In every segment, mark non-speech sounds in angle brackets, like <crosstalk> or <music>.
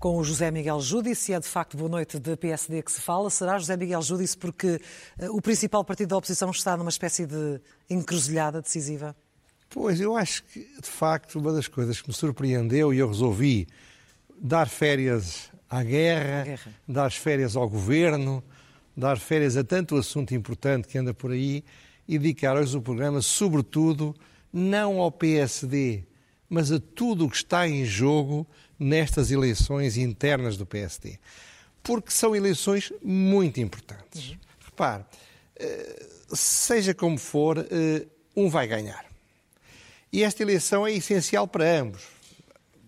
com o José Miguel Júdice. É de facto boa noite da PSD que se fala. Será José Miguel Júdice porque uh, o principal partido da oposição está numa espécie de encruzilhada decisiva? Pois, eu acho que de facto uma das coisas que me surpreendeu e eu resolvi dar férias à guerra, guerra. dar férias ao governo, dar férias a tanto assunto importante que anda por aí e dedicar hoje o programa, sobretudo, não ao PSD, mas a tudo o que está em jogo nestas eleições internas do PSD. Porque são eleições muito importantes. Uhum. Repare, eh, seja como for, eh, um vai ganhar. E esta eleição é essencial para ambos.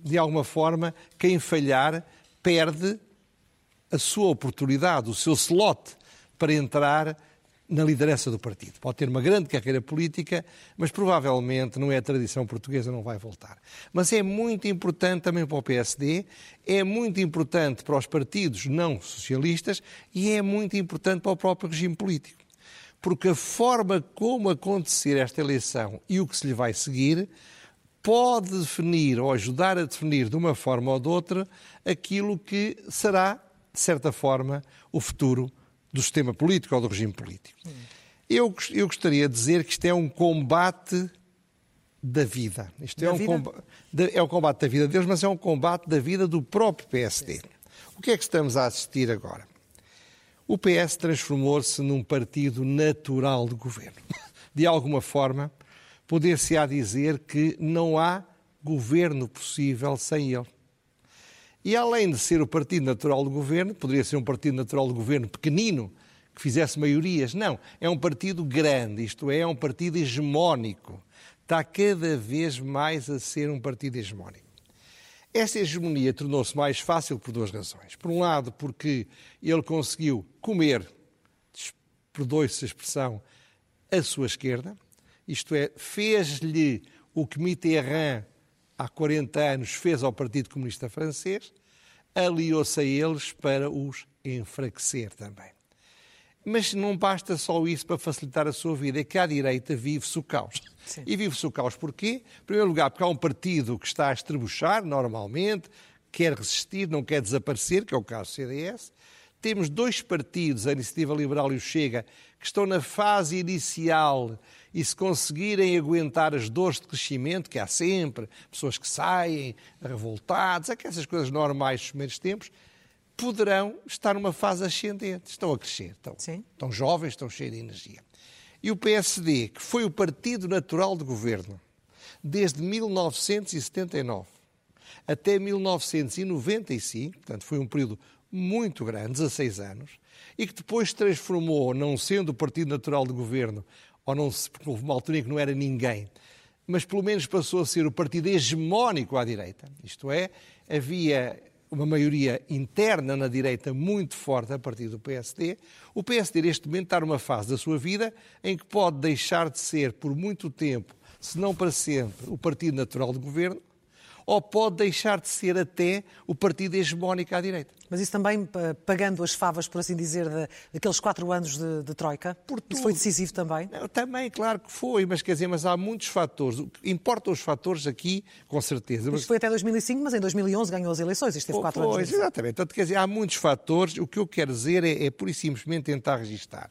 De alguma forma, quem falhar perde a sua oportunidade, o seu slot para entrar na liderança do partido. Pode ter uma grande carreira política, mas provavelmente não é a tradição portuguesa, não vai voltar. Mas é muito importante também para o PSD, é muito importante para os partidos não socialistas e é muito importante para o próprio regime político. Porque a forma como acontecer esta eleição e o que se lhe vai seguir pode definir ou ajudar a definir de uma forma ou de outra aquilo que será, de certa forma, o futuro do sistema político ou do regime político. Eu, eu gostaria de dizer que isto é um combate da vida. Isto da é, um vida? Combate, é um combate da vida de Deus, mas é um combate da vida do próprio PSD. O que é que estamos a assistir agora? O PS transformou-se num partido natural de governo. <laughs> De alguma forma, poder-se-á dizer que não há governo possível sem ele. E além de ser o partido natural do governo, poderia ser um partido natural do governo pequenino, que fizesse maiorias. Não, é um partido grande, isto é, é um partido hegemónico. Está cada vez mais a ser um partido hegemónico. Essa hegemonia tornou-se mais fácil por duas razões. Por um lado, porque ele conseguiu comer, perdoe-se a expressão, a sua esquerda, isto é, fez-lhe o que Mitterrand há 40 anos fez ao Partido Comunista Francês, aliou-se a eles para os enfraquecer também. Mas não basta só isso para facilitar a sua vida, é que à direita vive-se o caos. Sim. E vive-se o caos porquê? Em primeiro lugar, porque há um partido que está a estrebuchar normalmente, quer resistir, não quer desaparecer, que é o caso do CDS. Temos dois partidos, a Iniciativa Liberal e o Chega, que estão na fase inicial e se conseguirem aguentar as dores de crescimento, que há sempre, pessoas que saem revoltadas, aquelas coisas normais dos primeiros tempos, poderão estar numa fase ascendente. Estão a crescer, estão, estão jovens, estão cheios de energia. E o PSD, que foi o partido natural de governo desde 1979 até 1995, portanto foi um período muito grande, 16 anos, e que depois transformou, não sendo o partido natural de governo, ou não se, porque houve uma altura em que não era ninguém, mas pelo menos passou a ser o partido hegemónico à direita. Isto é, havia uma maioria interna na direita muito forte a partir do PSD. O PSD, neste momento, está numa fase da sua vida em que pode deixar de ser, por muito tempo, se não para sempre, o partido natural de governo, ou pode deixar de ser até o partido hegemónico à direita. Mas isso também pagando as favas, por assim dizer, de, daqueles quatro anos de, de Troika? Foi decisivo também? Não, também, claro que foi, mas quer dizer, mas há muitos fatores. Importam os fatores aqui, com certeza. Mas... Isto foi até 2005, mas em 2011 ganhou as eleições, isto teve oh, quatro pois, anos. Exatamente, Portanto, quer dizer, há muitos fatores. O que eu quero dizer é, é pura e simplesmente tentar registar.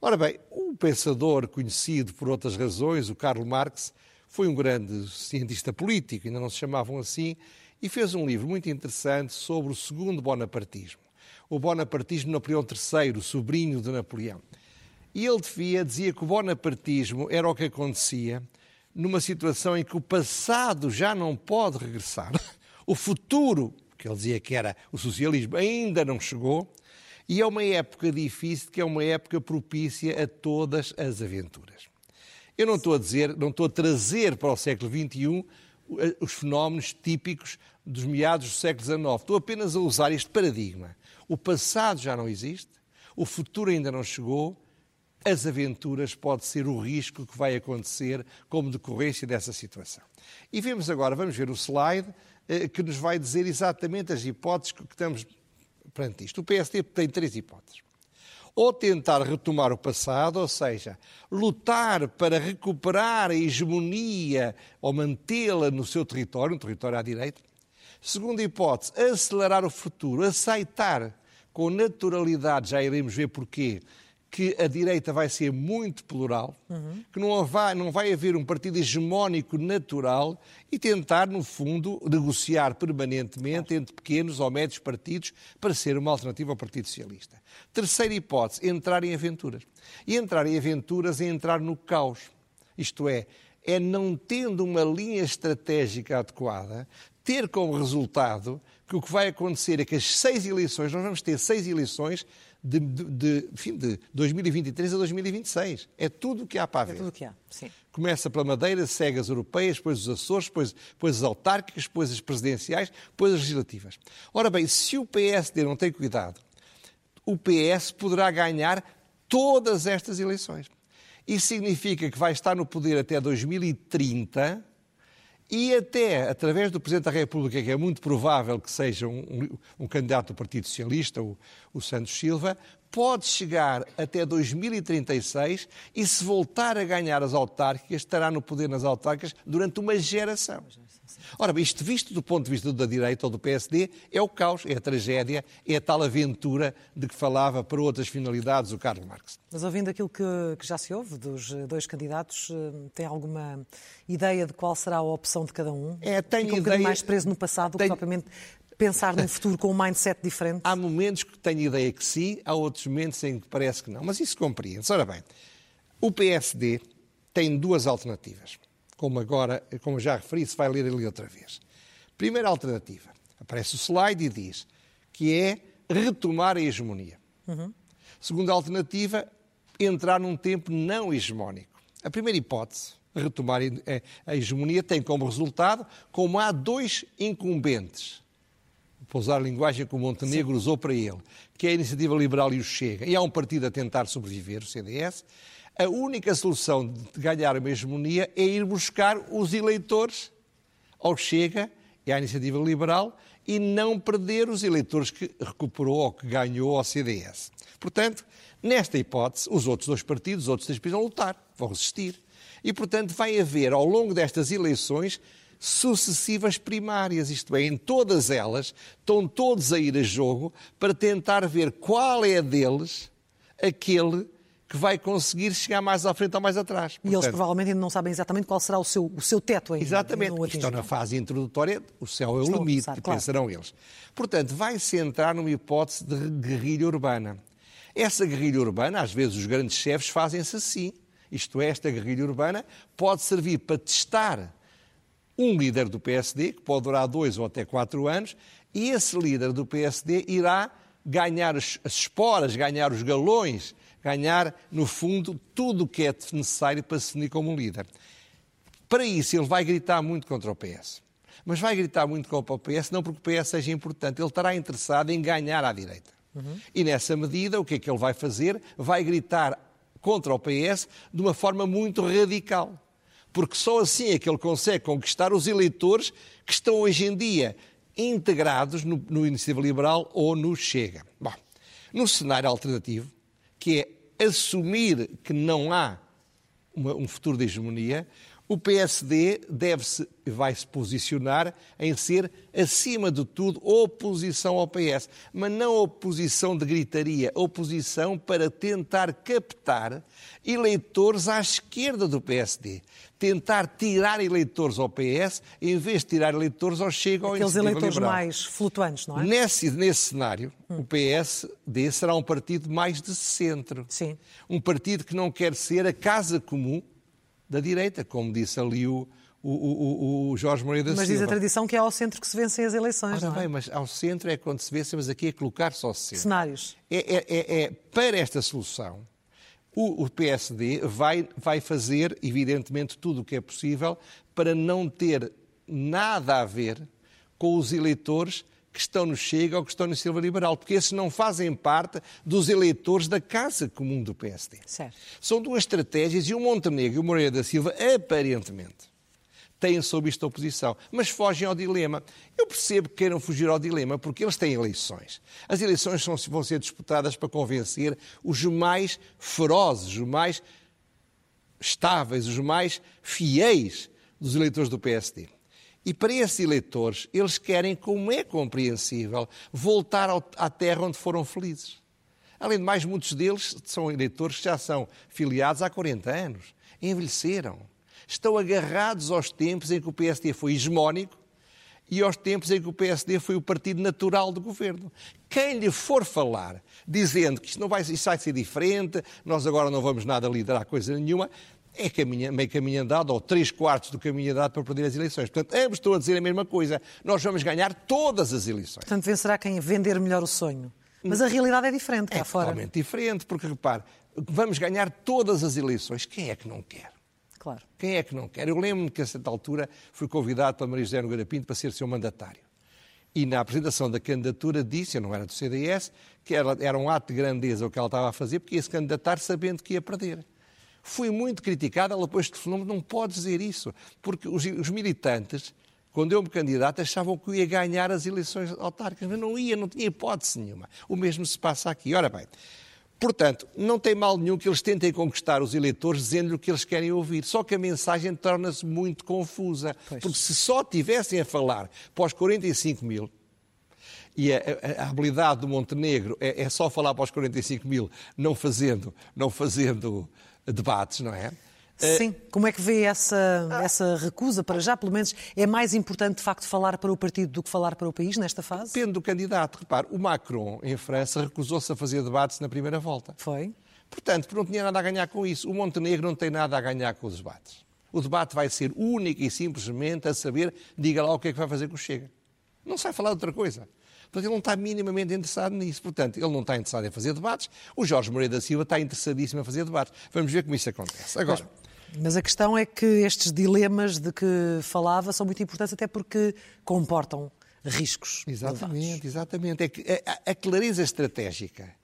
Ora bem, um pensador conhecido por outras razões, o Karl Marx, foi um grande cientista político, ainda não se chamavam assim, e fez um livro muito interessante sobre o segundo bonapartismo. O bonapartismo Napoleão III, sobrinho de Napoleão. E ele devia, dizia que o bonapartismo era o que acontecia numa situação em que o passado já não pode regressar, o futuro, que ele dizia que era o socialismo, ainda não chegou, e é uma época difícil, que é uma época propícia a todas as aventuras. Eu não estou a dizer, não estou a trazer para o século XXI eh, os fenómenos típicos dos meados do século XIX. Estou apenas a usar este paradigma. O passado já não existe, o futuro ainda não chegou, as aventuras pode ser o risco que vai acontecer como decorrência dessa situação. E vemos agora, vamos ver o slide, eh, que nos vai dizer exatamente as hipóteses que estamos perante isto. O PSD tem três hipóteses. Ou tentar retomar o passado, ou seja, lutar para recuperar a hegemonia ou mantê-la no seu território, no território à direita. Segunda hipótese, acelerar o futuro, aceitar com naturalidade, já iremos ver porquê, que a direita vai ser muito plural, uhum. que não vai, não vai haver um partido hegemónico natural e tentar, no fundo, negociar permanentemente entre pequenos ou médios partidos para ser uma alternativa ao Partido Socialista. Terceira hipótese, entrar em aventuras. E entrar em aventuras é entrar no caos. Isto é, é não tendo uma linha estratégica adequada, ter como resultado que o que vai acontecer é que as seis eleições, nós vamos ter seis eleições de, de, de, enfim, de 2023 a 2026. É tudo o que há para haver. É tudo o que há, sim. Começa pela Madeira, segue as europeias, depois os Açores, depois, depois as autárquicas, depois as presidenciais, depois as legislativas. Ora bem, se o PSD não tem cuidado, o PS poderá ganhar todas estas eleições. Isso significa que vai estar no poder até 2030 e até através do Presidente da República, que é muito provável que seja um, um, um candidato do Partido Socialista, o, o, Santos Silva, pode chegar até 2036 e, se voltar a ganhar as autárquicas, estará no poder nas autárquicas durante uma geração. Ora bem, isto visto do ponto de vista da direita ou do PSD, é o caos, é a tragédia, é a tal aventura de que falava para outras finalidades o Carlos Marx. Mas ouvindo aquilo que, que já se ouve dos dois candidatos, eh, tem alguma ideia de qual será a opção de cada um? É, tenho Fica um ideia... mais preso no passado tenho... que propriamente pensar num futuro com um mindset diferente? Há momentos que tenho ideia que sim, há outros momentos em que parece que não. Mas isso compreende-se. Ora bem, o PSD tem duas alternativas como agora, como já referi, se vai ler ali outra vez. Primeira alternativa, aparece o slide e diz que é retomar a hegemonia. Uhum. Segunda alternativa, entrar num tempo não hegemónico. A primeira hipótese, retomar a hegemonia, tem como resultado, como há dois incumbentes, para usar a linguagem que o Montenegro Sim. usou para ele, que é a Iniciativa Liberal e o Chega, e há um partido a tentar sobreviver, o CDS, a única solução de ganhar uma hegemonia é ir buscar os eleitores ao Chega e à Iniciativa Liberal e não perder os eleitores que recuperou ou que ganhou ao CDS. Portanto, nesta hipótese, os outros dois partidos, os outros três partidos vão lutar, vão resistir. E, portanto, vai haver, ao longo destas eleições, sucessivas primárias, isto é, em todas elas estão todos a ir a jogo para tentar ver qual é deles aquele que vai conseguir chegar mais à frente ou mais atrás. E Portanto, eles provavelmente ainda não sabem exatamente qual será o seu, o seu teto ainda. Exatamente. Estão na fase introdutória, o céu é o limite, pensar, claro. pensarão eles. Portanto, vai-se entrar numa hipótese de guerrilha urbana. Essa guerrilha urbana, às vezes os grandes chefes fazem-se assim. Isto é, esta guerrilha urbana pode servir para testar um líder do PSD, que pode durar dois ou até quatro anos, e esse líder do PSD irá ganhar as esporas, ganhar os galões ganhar, no fundo, tudo o que é necessário para se definir como um líder. Para isso, ele vai gritar muito contra o PS. Mas vai gritar muito contra o PS não porque o PS seja importante, ele estará interessado em ganhar à direita. Uhum. E nessa medida, o que é que ele vai fazer? Vai gritar contra o PS de uma forma muito radical. Porque só assim é que ele consegue conquistar os eleitores que estão hoje em dia integrados no, no Iniciativa Liberal ou no Chega. Bom, no cenário alternativo, que é assumir que não há uma, um futuro de hegemonia, o PSD deve-se, vai-se posicionar em ser, acima de tudo, oposição ao PS. Mas não oposição de gritaria, oposição para tentar captar eleitores à esquerda do PSD. Tentar tirar eleitores ao PS em vez de tirar eleitores ao Chega ou Aqueles eleitores liberal. mais flutuantes, não é? Nesse, nesse cenário, hum. o PSD será um partido mais de centro. Sim. Um partido que não quer ser a casa comum da direita, como disse ali o, o, o, o Jorge Moreira da mas Silva. Mas diz a tradição que é ao centro que se vencem as eleições, Ora não é? bem, mas ao centro é quando se vence, mas aqui é colocar só centro. Cenários. É, é, é, é para esta solução, o, o PSD vai, vai fazer, evidentemente, tudo o que é possível para não ter nada a ver com os eleitores que estão no Chega ou que estão no Silva Liberal, porque esses não fazem parte dos eleitores da Casa Comum do PSD. Certo. São duas estratégias e o Montenegro e o Moreira da Silva, aparentemente, têm sob isto a oposição, mas fogem ao dilema. Eu percebo que queiram fugir ao dilema porque eles têm eleições. As eleições são, vão ser disputadas para convencer os mais ferozes, os mais estáveis, os mais fiéis dos eleitores do PSD. E para esses eleitores, eles querem, como é compreensível, voltar à terra onde foram felizes. Além de mais, muitos deles são eleitores que já são filiados há 40 anos, envelheceram estão agarrados aos tempos em que o PSD foi hegemónico e aos tempos em que o PSD foi o partido natural do governo. Quem lhe for falar dizendo que isto, não vai, isto vai ser diferente, nós agora não vamos nada liderar coisa nenhuma, é caminho, meio caminho andado, ou três quartos do caminho andado para perder as eleições. Portanto, ambos estão a dizer a mesma coisa. Nós vamos ganhar todas as eleições. Portanto, vencerá quem vender melhor o sonho. Mas a realidade é diferente cá é fora. É totalmente diferente, porque repare, vamos ganhar todas as eleições. Quem é que não quer? Claro. Quem é que não quer? Eu lembro-me que, a certa altura, fui convidado pela Maria José Nogueira Pinto para ser seu mandatário. E na apresentação da candidatura disse, eu não era do CDS, que era, era um ato de grandeza o que ela estava a fazer, porque ia se candidatar sabendo que ia perder. Fui muito criticado, ela depois telefonou não pode dizer isso, porque os, os militantes, quando eu me candidato, achavam que eu ia ganhar as eleições autárquicas, mas não ia, não tinha hipótese nenhuma. O mesmo se passa aqui. Ora bem, Portanto, não tem mal nenhum que eles tentem conquistar os eleitores dizendo-lhe o que eles querem ouvir. Só que a mensagem torna-se muito confusa. Pois. Porque se só tivessem a falar para os 45 mil, e a, a, a habilidade do Montenegro é, é, só falar para os 45 mil, não fazendo, não fazendo debates, não é? Eh, Sim, como é que vê essa, essa recusa para já? Pelo menos é mais importante, de facto, falar para o partido do que falar para o país nesta fase? Depende do candidato. Repare, o Macron, em França, recusou-se a fazer debates na primeira volta. Foi? Portanto, não tinha nada a ganhar com isso. O Montenegro não tem nada a ganhar com os debates. O debate vai ser único e simplesmente a saber, diga lá o que é que vai fazer com o Chega. Não sai falar de outra coisa. Portanto, ele não está minimamente interessado nisso. Portanto, ele não está interessado em fazer debates. O Jorge Moreira da Silva está interessadíssimo em fazer debates. Vamos ver como isso acontece. Agora. Mas... Mas a questão é que estes dilemas de que falava são muito importantes, até porque comportam riscos. Exatamente, exatamente. É que a, a clareza estratégica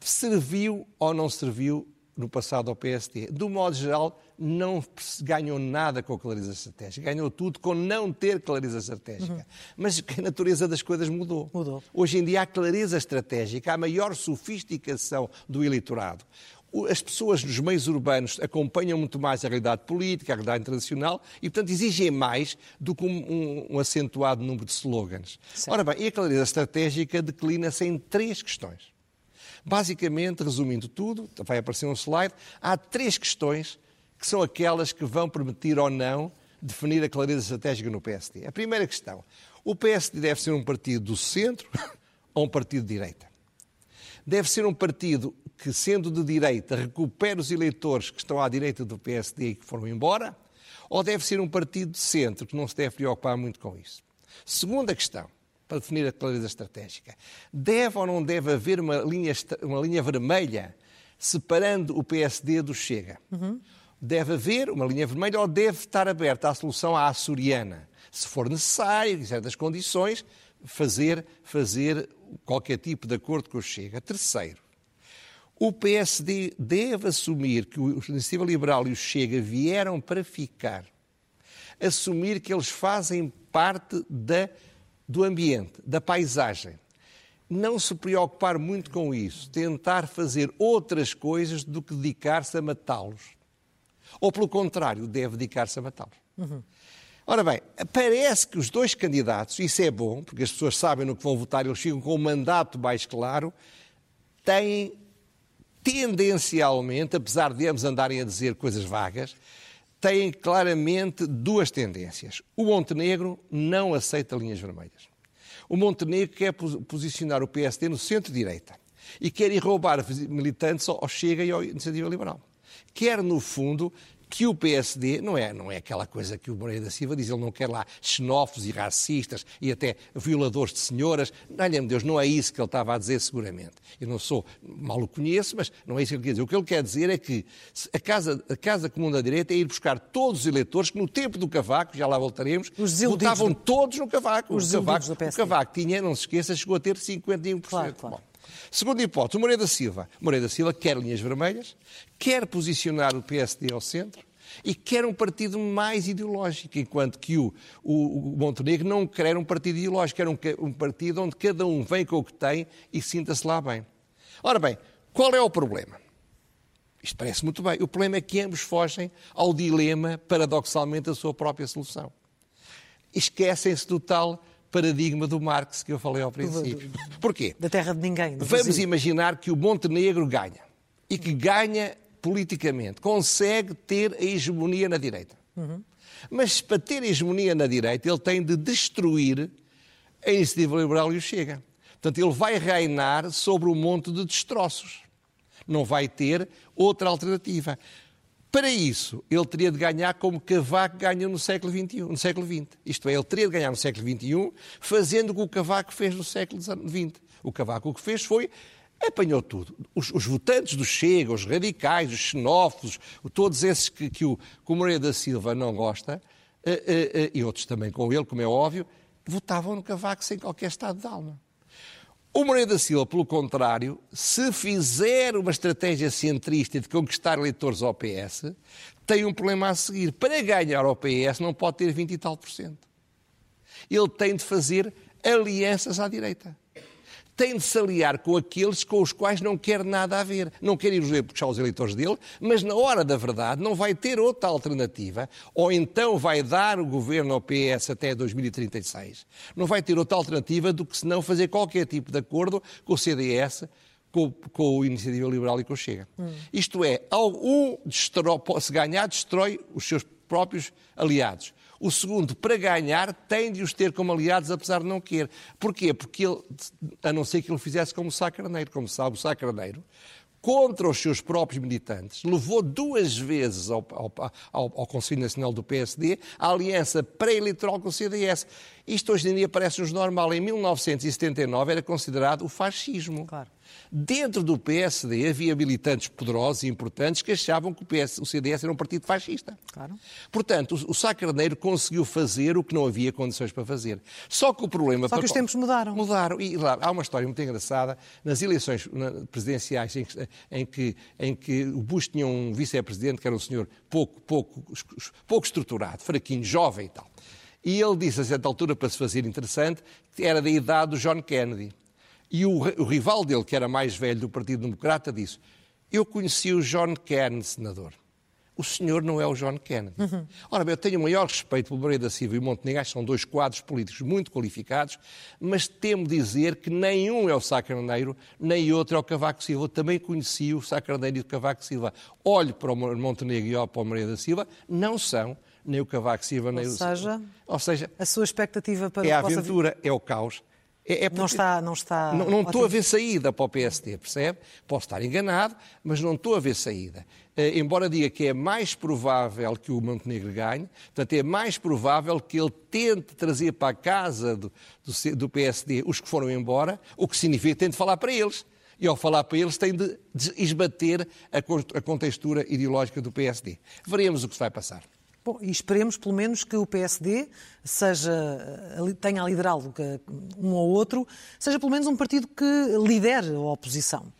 serviu ou não serviu no passado ao PSD. Do modo geral, não ganhou nada com a clareza estratégica. Ganhou tudo com não ter clareza estratégica. Uhum. Mas a natureza das coisas mudou. mudou. Hoje em dia há clareza estratégica, há maior sofisticação do eleitorado as pessoas nos meios urbanos acompanham muito mais a realidade política, a realidade internacional e, portanto, exigem mais do que um, um, acentuado número de slogans. Certo. Ora bem, e a clareza estratégica declina-se em três questões. Basicamente, resumindo tudo, vai aparecer um slide, há três questões que são aquelas que vão permitir ou não definir a clareza estratégica no PSD. A primeira questão, o PSD deve ser um partido do centro <laughs> ou um partido de direita? Deve ser um partido que, sendo de direita, recupere os eleitores que estão à direita do PSD e que foram embora? Ou deve ser um partido de centro que não se deve preocupar muito com isso? Segunda questão, para definir a clareza estratégica. Deve ou não deve haver uma linha, uma linha vermelha separando o PSD do Chega? Uhum. Deve haver uma linha vermelha ou deve estar aberta a solução à açoriana? Se for necessário, em certas condições, fazer, fazer qualquer tipo de acordo com o Chega. Terceiro, o PSD deve assumir que o Iniciativa Liberal e o Chega vieram para ficar. Assumir que eles fazem parte da, do ambiente, da paisagem. Não se preocupar muito com isso. Tentar fazer outras coisas do que dedicar-se a matá-los. Ou, pelo contrário, deve dedicar-se a matá-los. Uhum. Ora bem, parece que os dois candidatos, isso é bom, porque as pessoas sabem no que vão votar, eles ficam com um mandato mais claro, têm tendencialmente, apesar de ambos andarem a dizer coisas vagas, têm claramente duas tendências. O Montenegro não aceita linhas vermelhas. O Montenegro quer posicionar o PSD no centro-direita e quer ir roubar militantes ao Chega e à Iniciativa Liberal. Quer, no fundo, que o PSD não é, não é aquela coisa que o Moreira da Silva diz, ele não quer lá xenófobos e racistas e até violadores de senhoras. Olha-me Deus, não é isso que ele estava a dizer seguramente. Eu não sou, mal o conheço, mas não é isso que ele quer dizer. O que ele quer dizer é que a Casa, a casa Comum da Direita é ir buscar todos os eleitores que no tempo do Cavaco, já lá voltaremos, votavam do... todos no Cavaco. Os o Cavaco, do PSD. O Cavaco tinha, não se esqueça, chegou a ter 51%. Claro, claro. Bom, Segunda hipótese, o Moreira da Silva. Moreira da Silva quer linhas vermelhas, quer posicionar o PSD ao centro, e quer um partido mais ideológico, enquanto que o, o, o Montenegro não quer um partido ideológico, quer um, um partido onde cada um vem com o que tem e sinta-se lá bem. Ora bem, qual é o problema? Isto parece muito bem. O problema é que ambos fogem ao dilema, paradoxalmente, da sua própria solução. Esquecem-se do tal paradigma do Marx que eu falei ao princípio. Porquê? Da terra de ninguém. Vamos imaginar que o Montenegro ganha e que ganha politicamente, consegue ter a hegemonia na direita. Uhum. Mas para ter a hegemonia na direita, ele tem de destruir a iniciativa liberal e o Chega. Portanto, ele vai reinar sobre um monte de destroços. Não vai ter outra alternativa. Para isso, ele teria de ganhar como Cavaco ganhou no século XXI, no século XX. Isto é, ele teria de ganhar no século XXI fazendo o que o Cavaco fez no século XX. O Cavaco o que fez foi apanhou tudo. Os, os, votantes do Chega, os radicais, os xenófobos, todos esses que, que, o, que o Moreira da Silva não gosta, uh, uh, uh, e outros também com ele, como é óbvio, votavam no Cavaco sem qualquer estado de alma. O Moreira da Silva, pelo contrário, se fizer uma estratégia centrista de conquistar eleitores ao PS, tem um problema a seguir. Para ganhar ao PS não pode ter 20 e tal por cento. Ele tem de fazer alianças à direita tem de se aliar com aqueles com os quais não quer nada a ver. Não quer ir puxar os eleitores dele, mas na hora da verdade não vai ter outra alternativa, ou então vai dar o governo ao PS até 2036. Não vai ter outra alternativa do que se não fazer qualquer tipo de acordo com o CDS, com, com a Iniciativa Liberal e com o Chega. Hum. Isto é, um destrói, se ganhar, destrói os seus próprios aliados. O segundo, para ganhar, tem de os ter como aliados, apesar de não querer. Porquê? Porque ele, a não ser que ele fizesse como o Sá Carneiro, como sabe, o Sá Carneiro, contra os seus próprios militantes, levou duas vezes ao, ao, ao, ao Conselho Nacional do PSD a aliança pré-eleitoral com o CDS. Isto hoje em dia parece-nos normal. Em 1979 era considerado o fascismo. Claro. Dentro do PSD havia militantes poderosos e importantes que achavam que o, PS, o CDS era um partido fascista. Claro. Portanto, o, o Sá Carneiro conseguiu fazer o que não havia condições para fazer. Só que o problema... Só que para... os tempos mudaram. Mudaram. E lá, há uma história muito engraçada. Nas eleições presidenciais em que, em que, em que o Bush tinha um vice-presidente que era um senhor pouco, pouco, pouco estruturado, fraquinho, jovem e tal. E ele disse a certa altura, para se fazer interessante, que era da idade do John Kennedy. E o, o, rival dele, que era mais velho do Partido Democrata, disse: Eu conheci o John Kennedy, senador. O senhor não é o John Kennedy. Uhum. Ora bem, eu tenho o maior respeito pelo Moreira da Silva e o Montenegro, são dois quadros políticos muito qualificados, mas temo dizer que nenhum é o Sá Carneiro, nem outro é o Cavaco Silva. Eu também conheci o Sá Carneiro e o Cavaco Silva. Olho para o Montenegro e olho para o Moreira da Silva, não são nem o Cavaco Silva, nem Ou seja, o... Ou seja, a sua expectativa para é a aventura, possa... é o caos, é, é não está, não está. Não, não estou a ver saída para o PSD, percebe? Posso estar enganado, mas não estou a ver saída. Uh, embora diga que é mais provável que o Montenegro ganhe, portanto, é mais provável que ele tente trazer para a casa do, do, do PSD os que foram embora, o que significa que tem de falar para eles. E ao falar para eles tem de esbater a, a contextura ideológica do PSD. Veremos o que se vai passar. Bom, e esperemos pelo menos que o PSD seja, tenha a liderá-lo um ou outro, seja pelo menos um partido que lidere a oposição.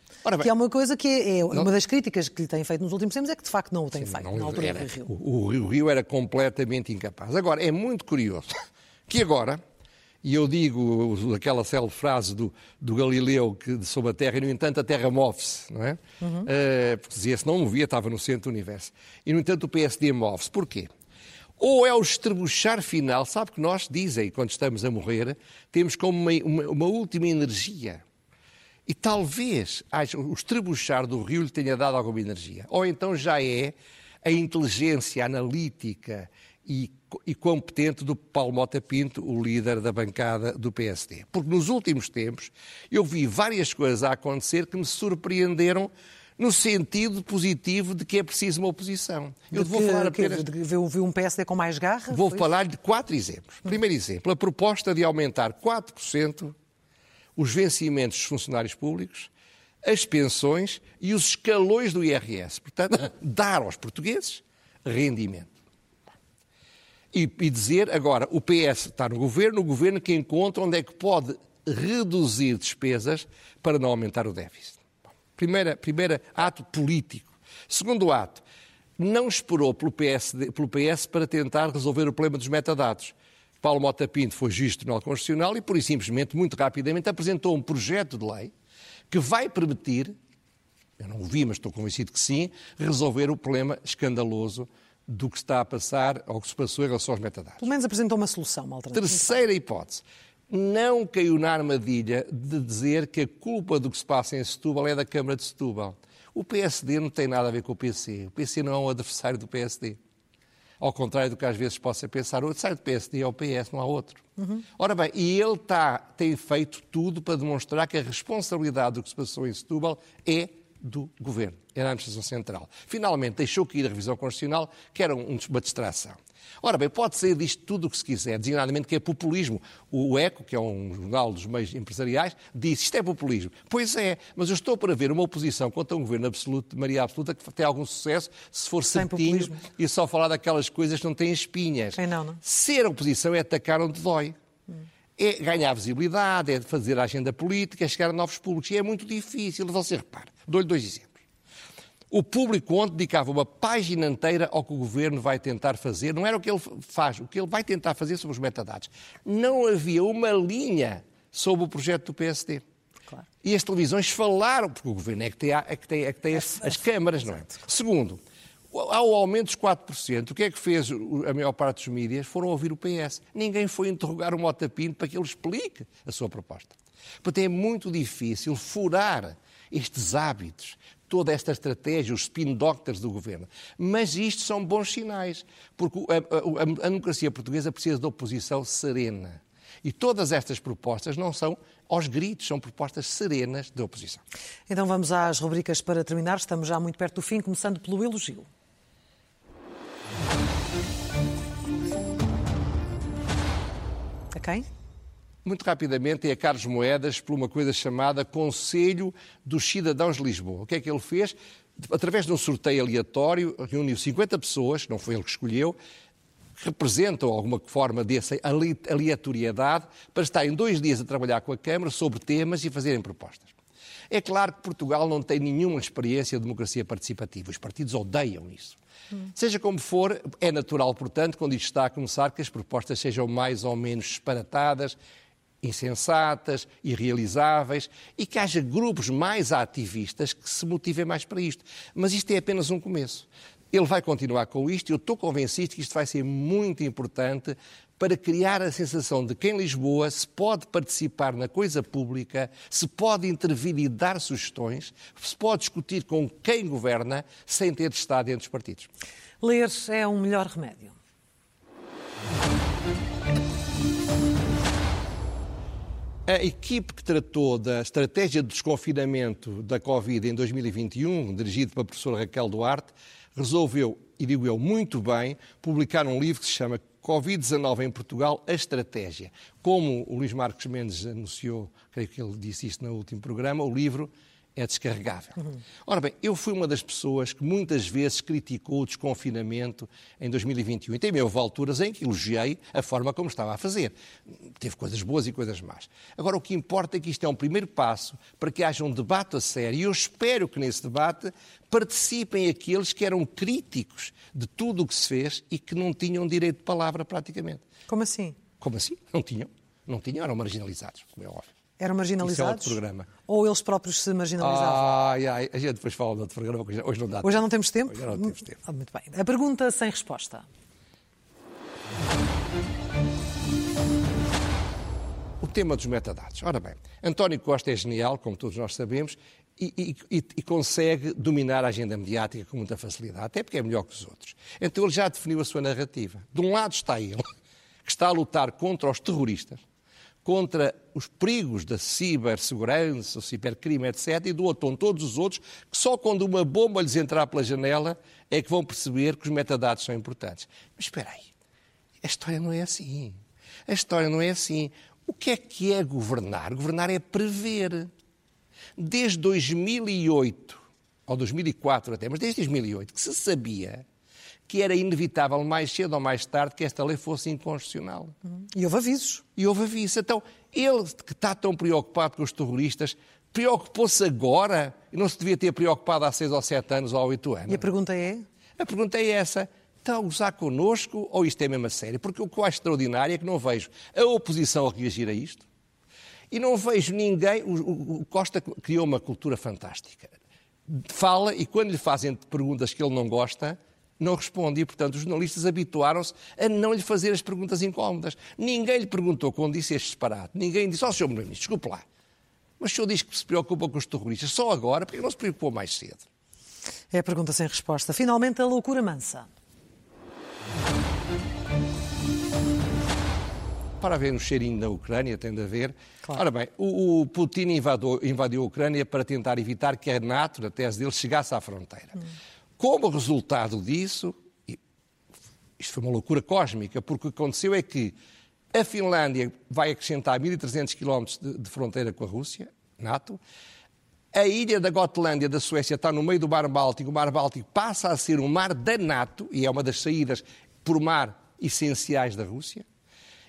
Que é uma coisa que é, é não, uma das críticas que lhe têm feito nos últimos tempos é que de facto não o tem sim, feito, na altura era, do Rio. O, o Rio era completamente incapaz. Agora, é muito curioso <laughs> que agora, e eu digo aquela célebre frase do, do Galileu que, sobre a Terra, e no entanto a Terra move-se, não é? Uhum. Uh, porque dizia se não movia, estava no centro do universo. E no entanto o PSD move-se. Porquê? Ou é o estrebuchar final. Sabe que nós dizem, quando estamos a morrer, temos como uma, uma, uma última energia. E talvez o estrebuchar do rio lhe tenha dado alguma energia. Ou então já é a inteligência analítica e, e, competente do Paulo Mota Pinto, o líder da bancada do PSD. Porque nos últimos tempos eu vi várias coisas a acontecer que me surpreenderam no sentido positivo de que é preciso uma oposição. Eu de vou que, falar apenas... De viu um PSD com mais garra? Vou falar de quatro exemplos. Primeiro exemplo, a proposta de aumentar 4% os vencimentos dos funcionários públicos, as pensões e os escalões do IRS. Portanto, <laughs> dar aos portugueses rendimento. E, e dizer, agora, o PS está no governo, o governo que encontra onde é que pode reduzir despesas para não aumentar o déficit. Primeira, primeiro ato político. Segundo ato, não esperou pelo, PSD, pelo PS para tentar resolver o problema dos metadados. Paulo Mota Pinto foi juiz do Tribunal Constitucional e, por e simplesmente, muito rapidamente, apresentou um projeto de lei que vai permitir, eu não o vi, mas estou convencido que sim, resolver o problema escandaloso do que está a passar ou que se passou em relação aos metadados. Pelo menos apresentou uma solução, uma alternativa. Terceira hipótese. Não caiu na armadilha de dizer que a culpa do que se passa em Setúbal é da Câmara de Setúbal. O PSD não tem nada a ver com o PC. O PC não é um adversário do PSD. Ao contrário do que às vezes possa pensar, o adversário do PSD é o PS, não há outro. Uhum. Ora bem, e ele tá, tem feito tudo para demonstrar que a responsabilidade do que se passou em Setúbal é do governo, era a administração central. Finalmente deixou cair a revisão constitucional, que era uma distração. Ora bem, pode sair disto tudo o que se quiser, designadamente que é populismo. O ECO, que é um jornal dos meios empresariais, disse isto é populismo. Pois é, mas eu estou para ver uma oposição contra um governo absoluto, de maioria absoluta, que tem algum sucesso se for Sem certinho populismo. e só falar daquelas coisas que não têm espinhas. Não, não? Ser oposição é atacar onde dói. Hum. É ganhar visibilidade, é fazer a agenda política, é chegar a novos públicos. E é muito difícil. Você repara, dou-lhe dois exemplos. O público ontem dedicava uma página inteira ao que o governo vai tentar fazer. Não era o que ele faz, o que ele vai tentar fazer sobre os metadados. Não havia uma linha sobre o projeto do PSD. Claro. E as televisões falaram, porque o governo é que tem, é que tem, é que tem as, as câmaras, não é? Segundo, ao aumento dos 4%, o que é que fez a maior parte dos mídias? Foram ouvir o PS. Ninguém foi interrogar o Mota Pinto para que ele explique a sua proposta. Porque é muito difícil furar estes hábitos, toda esta estratégia, os spin doctors do governo. Mas isto são bons sinais, porque a, a, a democracia portuguesa precisa de oposição serena. E todas estas propostas não são aos gritos, são propostas serenas de oposição. Então vamos às rubricas para terminar. Estamos já muito perto do fim, começando pelo elogio. A quem? muito rapidamente é a Carlos Moedas por uma coisa chamada Conselho dos Cidadãos de Lisboa. O que é que ele fez? Através de um sorteio aleatório, reuniu 50 pessoas, não foi ele que escolheu, representam alguma forma dessa aleatoriedade, para estarem dois dias a trabalhar com a Câmara sobre temas e fazerem propostas. É claro que Portugal não tem nenhuma experiência de democracia participativa. Os partidos odeiam isso. Hum. Seja como for, é natural, portanto, quando isto está a começar, que as propostas sejam mais ou menos disparatadas insensatas, irrealizáveis e que haja grupos mais ativistas que se motivem mais para isto. Mas isto é apenas um começo. Ele vai continuar com isto e eu estou convencido que isto vai ser muito importante para criar a sensação de que em Lisboa se pode participar na coisa pública, se pode intervir e dar sugestões, se pode discutir com quem governa sem ter de estar dentro dos partidos. Ler é um melhor remédio. A equipe que tratou da estratégia de desconfinamento da Covid em 2021, dirigida pela professora Raquel Duarte, resolveu, e digo eu muito bem, publicar um livro que se chama Covid-19 em Portugal, a estratégia. Como o Luís Marcos Mendes anunciou, creio que ele disse isto no último programa, o livro é descarregável. Uhum. Ora bem, eu fui uma das pessoas que muitas vezes criticou o desconfinamento em 2021. E também houve alturas em que elogiei a forma como estava a fazer. Teve coisas boas e coisas más. Agora, o que importa é que isto é um primeiro passo para que haja um debate a sério. E eu espero que nesse debate participem aqueles que eram críticos de tudo o que se fez e que não tinham direito de palavra praticamente. Como assim? Como assim? Não tinham. Não tinham, eram marginalizados, como é óbvio. Eram marginalizados? Isso é outro programa. Ou eles próprios se marginalizavam? Ai, ai, a gente depois fala de outro programa, hoje não dá Hoje já não temos tempo? Hoje já não temos tempo. Ah, muito bem. A pergunta sem resposta. O tema dos metadados. Ora bem, António Costa é genial, como todos nós sabemos, e, e, e, consegue dominar a agenda mediática com muita facilidade, até porque é melhor que os outros. Então ele já definiu a sua narrativa. De um lado está ele, <laughs> que está a lutar contra os terroristas, contra os perigos da cibersegurança, o cibercrime, etc., e do outro todos os outros, que só quando uma bomba lhes entrar pela janela é que vão perceber que os metadados são importantes. Mas espera aí, a história não é assim. A história não é assim. O que é que é governar? Governar é prever. Desde 2008, ou 2004 até, mas desde 2008, que se sabia que era inevitável, mais cedo ou mais tarde, que esta lei fosse inconstitucional. E houve avisos. E houve avisos. Então, ele que está tão preocupado com os terroristas, preocupou-se agora e não se devia ter preocupado há seis ou sete anos ou há oito anos. E a pergunta é? A pergunta é essa. Está a usar connosco ou isto é mesmo a sério? Porque o que eu acho extraordinário é que não vejo a oposição a reagir a isto e não vejo ninguém. O, Costa criou uma cultura fantástica. Fala e quando lhe fazem perguntas que ele não gosta, não responde. E, portanto, os jornalistas habituaram-se a não lhe fazer as perguntas incómodas. Ninguém lhe perguntou quando disse este disparate. Ninguém disse, ó, oh, Sr. Primeiro-Ministro, desculpe lá. Mas o senhor diz que se preocupa com os terroristas só agora, porque não se preocupou mais cedo? É a pergunta sem resposta. Finalmente, a loucura mansa. Para haver um cheirinho na Ucrânia, tem de haver. Claro. Ora bem, o, o Putin invadiu, invadiu, a Ucrânia para tentar evitar que a NATO, na tese dele, chegasse à fronteira. Hum. Como resultado disso, isto foi uma loucura cósmica, porque o que aconteceu é que a Finlândia vai acrescentar 1.300 quilómetros de, de fronteira com a Rússia, NATO. A ilha da Gotlândia da Suécia está no meio do Mar Báltico. O Mar Báltico passa a ser um mar da NATO e é uma das saídas por mar essenciais da Rússia.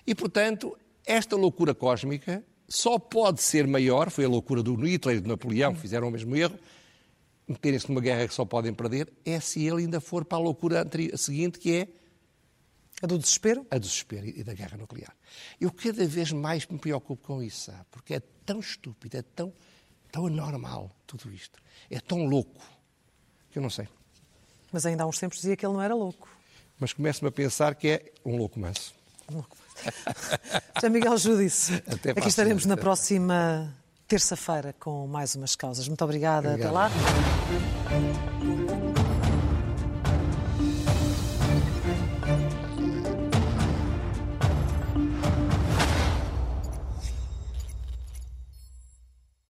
E, portanto, esta loucura cósmica só pode ser maior, foi a loucura do Hitler e do Napoleão, que fizeram o mesmo erro, meterem-se numa guerra que só podem perder, é se ele ainda for para a loucura seguinte, que é a do desespero? A do desespero e da guerra nuclear. Eu cada vez mais me preocupo com isso, sabe? Porque é tão estúpido, é tão, tão anormal tudo isto. É tão louco que eu não sei. Mas ainda há uns tempos dizia que ele não era louco. Mas começo-me a pensar que é um louco manso. Um louco manso. <laughs> Miguel Judice. Até Aqui estaremos na próxima terça-feira com mais umas causas. Muito obrigada. Obrigado. Até lá.